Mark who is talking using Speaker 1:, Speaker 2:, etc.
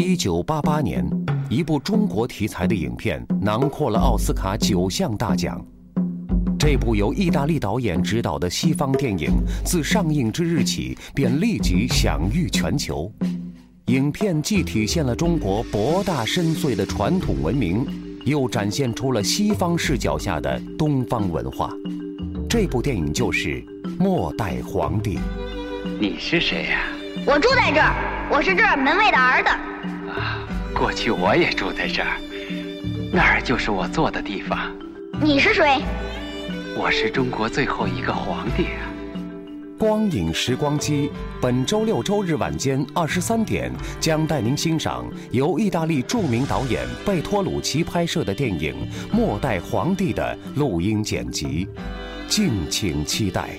Speaker 1: 一九八八年，一部中国题材的影片囊括了奥斯卡九项大奖。这部由意大利导演执导的西方电影，自上映之日起便立即享誉全球。影片既体现了中国博大深邃的传统文明，又展现出了西方视角下的东方文化。这部电影就是《末代皇帝》。
Speaker 2: 你是谁呀？
Speaker 3: 我住在这儿，我是这儿门卫的儿子。
Speaker 2: 啊，过去我也住在这儿，那儿就是我坐的地方。
Speaker 3: 你是谁？
Speaker 2: 我是中国最后一个皇帝啊！
Speaker 1: 光影时光机，本周六周日晚间二十三点将带您欣赏由意大利著名导演贝托鲁奇拍摄的电影《末代皇帝》的录音剪辑，敬请期待。